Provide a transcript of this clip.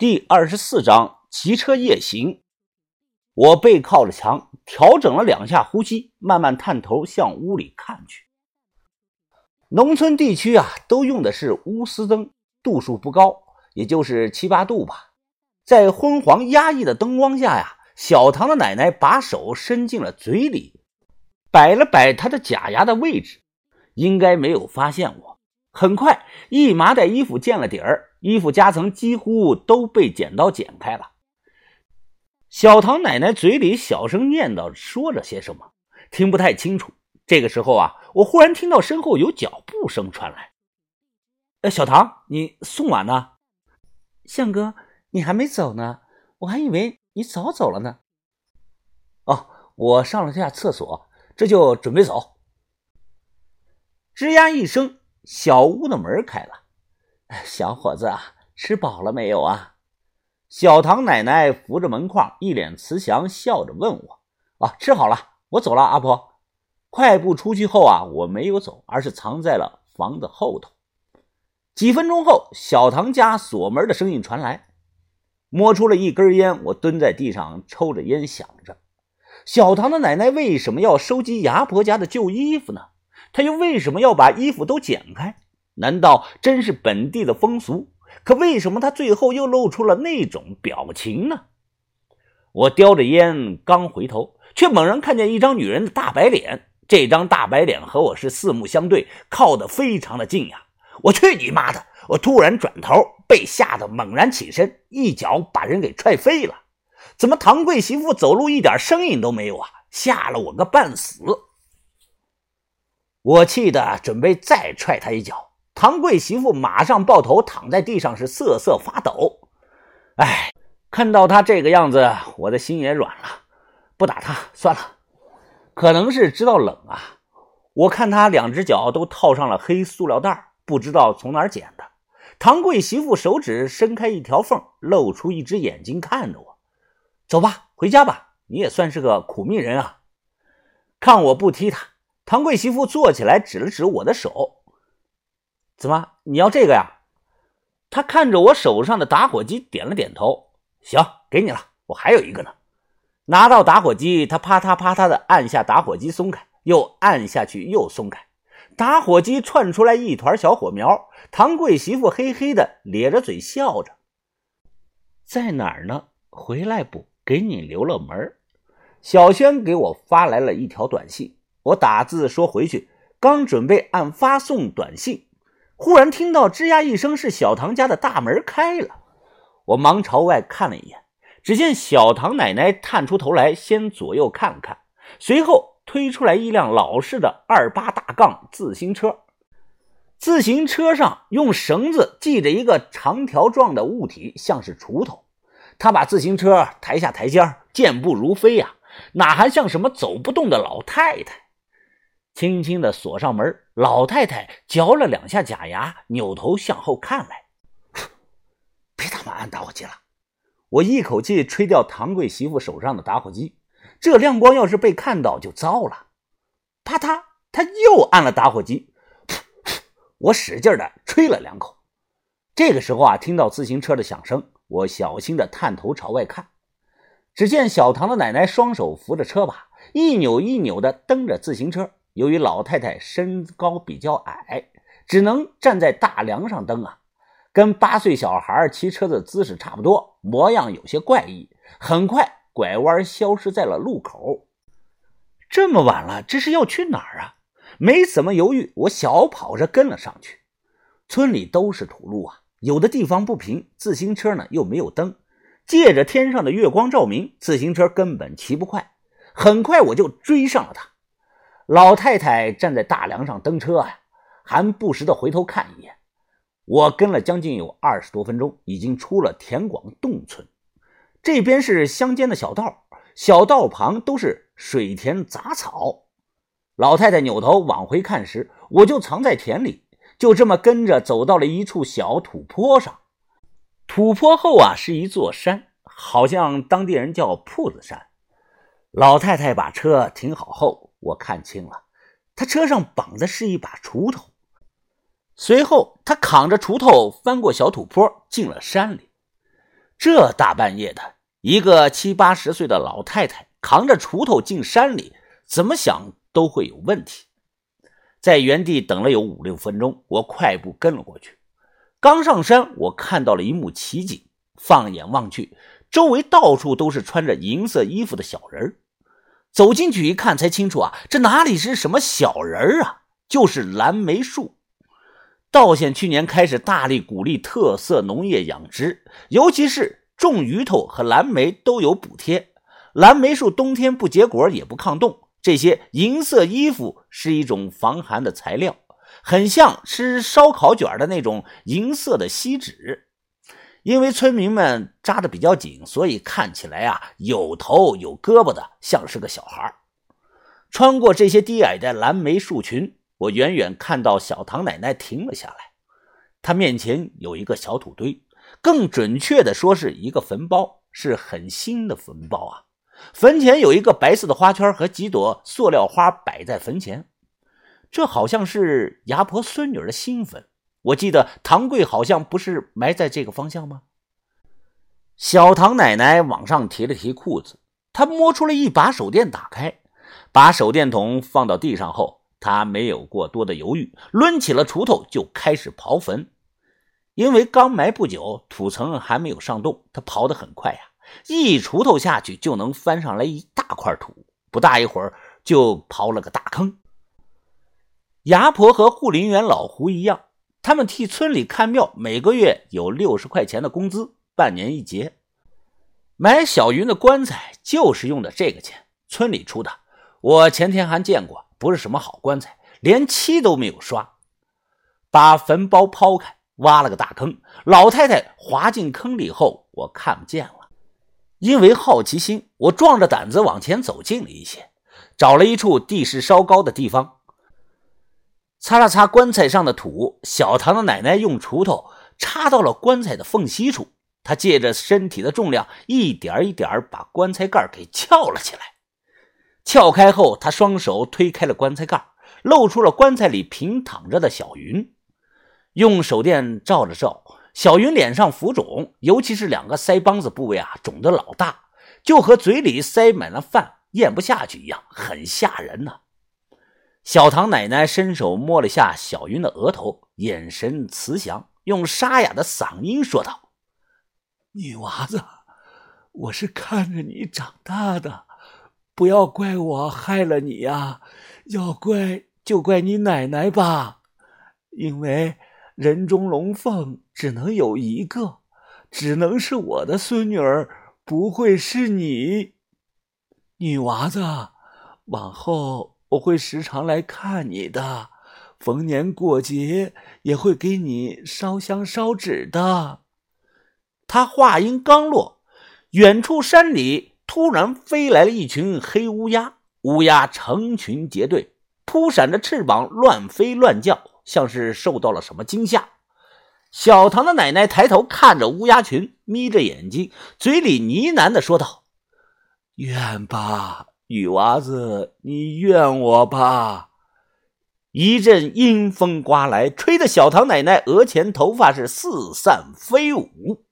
第二十四章骑车夜行。我背靠着墙，调整了两下呼吸，慢慢探头向屋里看去。农村地区啊，都用的是钨丝灯，度数不高，也就是七八度吧。在昏黄压抑的灯光下呀，小唐的奶奶把手伸进了嘴里，摆了摆她的假牙的位置，应该没有发现我。很快，一麻袋衣服见了底儿。衣服夹层几乎都被剪刀剪开了。小唐奶奶嘴里小声念叨说着些什么，听不太清楚。这个时候啊，我忽然听到身后有脚步声传来。呃，小唐，你送碗呢？向哥，你还没走呢，我还以为你早走了呢。哦，我上了下厕所，这就准备走。吱呀一声，小屋的门开了。小伙子啊，吃饱了没有啊？小唐奶奶扶着门框，一脸慈祥，笑着问我：“啊，吃好了，我走了。”阿婆快步出去后啊，我没有走，而是藏在了房子后头。几分钟后，小唐家锁门的声音传来，摸出了一根烟，我蹲在地上抽着烟，想着：小唐的奶奶为什么要收集牙婆家的旧衣服呢？她又为什么要把衣服都剪开？难道真是本地的风俗？可为什么他最后又露出了那种表情呢？我叼着烟刚回头，却猛然看见一张女人的大白脸。这张大白脸和我是四目相对，靠得非常的近呀！我去你妈的！我突然转头，被吓得猛然起身，一脚把人给踹飞了。怎么唐贵媳妇走路一点声音都没有啊？吓了我个半死！我气得准备再踹他一脚。唐贵媳妇马上抱头躺在地上，是瑟瑟发抖。哎，看到他这个样子，我的心也软了。不打他算了，可能是知道冷啊。我看他两只脚都套上了黑塑料袋，不知道从哪儿捡的。唐贵媳妇手指伸开一条缝，露出一只眼睛看着我。走吧，回家吧。你也算是个苦命人啊。看我不踢他，唐贵媳妇坐起来，指了指我的手。怎么？你要这个呀？他看着我手上的打火机，点了点头。行，给你了。我还有一个呢。拿到打火机，他啪嗒啪嗒的按下打火机，松开，又按下去，又松开。打火机窜出来一团小火苗。唐贵媳妇嘿嘿的咧着嘴笑着。在哪儿呢？回来不？给你留了门。小轩给我发来了一条短信，我打字说回去，刚准备按发送短信。忽然听到吱呀一声，是小唐家的大门开了。我忙朝外看了一眼，只见小唐奶奶探出头来，先左右看看，随后推出来一辆老式的二八大杠自行车。自行车上用绳子系着一个长条状的物体，像是锄头。他把自行车抬下台阶，健步如飞呀，哪还像什么走不动的老太太？轻轻的锁上门，老太太嚼了两下假牙，扭头向后看来。别他妈按打火机了！我一口气吹掉唐贵媳妇手上的打火机，这亮光要是被看到就糟了。啪嗒，他又按了打火机。我使劲的吹了两口。这个时候啊，听到自行车的响声，我小心的探头朝外看，只见小唐的奶奶双手扶着车把，一扭一扭的蹬着自行车。由于老太太身高比较矮，只能站在大梁上蹬啊，跟八岁小孩骑车的姿势差不多，模样有些怪异。很快拐弯消失在了路口。这么晚了，这是要去哪儿啊？没怎么犹豫，我小跑着跟了上去。村里都是土路啊，有的地方不平，自行车呢又没有灯，借着天上的月光照明，自行车根本骑不快。很快我就追上了他。老太太站在大梁上蹬车啊，还不时的回头看一眼。我跟了将近有二十多分钟，已经出了田广洞村。这边是乡间的小道，小道旁都是水田杂草。老太太扭头往回看时，我就藏在田里，就这么跟着走到了一处小土坡上。土坡后啊是一座山，好像当地人叫铺子山。老太太把车停好后。我看清了，他车上绑的是一把锄头。随后，他扛着锄头翻过小土坡，进了山里。这大半夜的，一个七八十岁的老太太扛着锄头进山里，怎么想都会有问题。在原地等了有五六分钟，我快步跟了过去。刚上山，我看到了一幕奇景。放眼望去，周围到处都是穿着银色衣服的小人走进去一看，才清楚啊，这哪里是什么小人啊，就是蓝莓树。道县去年开始大力鼓励特色农业养殖，尤其是种鱼头和蓝莓都有补贴。蓝莓树冬天不结果也不抗冻。这些银色衣服是一种防寒的材料，很像吃烧烤卷的那种银色的锡纸。因为村民们扎的比较紧，所以看起来啊有头有胳膊的，像是个小孩。穿过这些低矮的蓝莓树群，我远远看到小唐奶奶停了下来。她面前有一个小土堆，更准确的说是一个坟包，是很新的坟包啊。坟前有一个白色的花圈和几朵塑料花摆在坟前，这好像是牙婆孙女的新坟。我记得唐贵好像不是埋在这个方向吗？小唐奶奶往上提了提裤子，她摸出了一把手电，打开，把手电筒放到地上后，她没有过多的犹豫，抡起了锄头就开始刨坟。因为刚埋不久，土层还没有上冻，她刨得很快呀，一锄头下去就能翻上来一大块土，不大一会儿就刨了个大坑。牙婆和护林员老胡一样。他们替村里看庙，每个月有六十块钱的工资，半年一结。买小云的棺材就是用的这个钱，村里出的。我前天还见过，不是什么好棺材，连漆都没有刷。把坟包抛开，挖了个大坑。老太太滑进坑里后，我看不见了。因为好奇心，我壮着胆子往前走近了一些，找了一处地势稍高的地方。擦了擦棺材上的土，小唐的奶奶用锄头插到了棺材的缝隙处。她借着身体的重量，一点一点把棺材盖给撬了起来。撬开后，她双手推开了棺材盖，露出了棺材里平躺着的小云。用手电照了照，小云脸上浮肿，尤其是两个腮帮子部位啊，肿得老大，就和嘴里塞满了饭咽不下去一样，很吓人呐。小唐奶奶伸手摸了下小云的额头，眼神慈祥，用沙哑的嗓音说道：“女娃子，我是看着你长大的，不要怪我害了你呀，要怪就怪你奶奶吧，因为人中龙凤只能有一个，只能是我的孙女儿，不会是你。女娃子，往后。”我会时常来看你的，逢年过节也会给你烧香烧纸的。他话音刚落，远处山里突然飞来了一群黑乌鸦，乌鸦成群结队，扑闪着翅膀，乱飞乱叫，像是受到了什么惊吓。小唐的奶奶抬头看着乌鸦群，眯着眼睛，嘴里呢喃的说道：“愿吧。”女娃子，你怨我吧！一阵阴风刮来，吹得小唐奶奶额前头发是四散飞舞。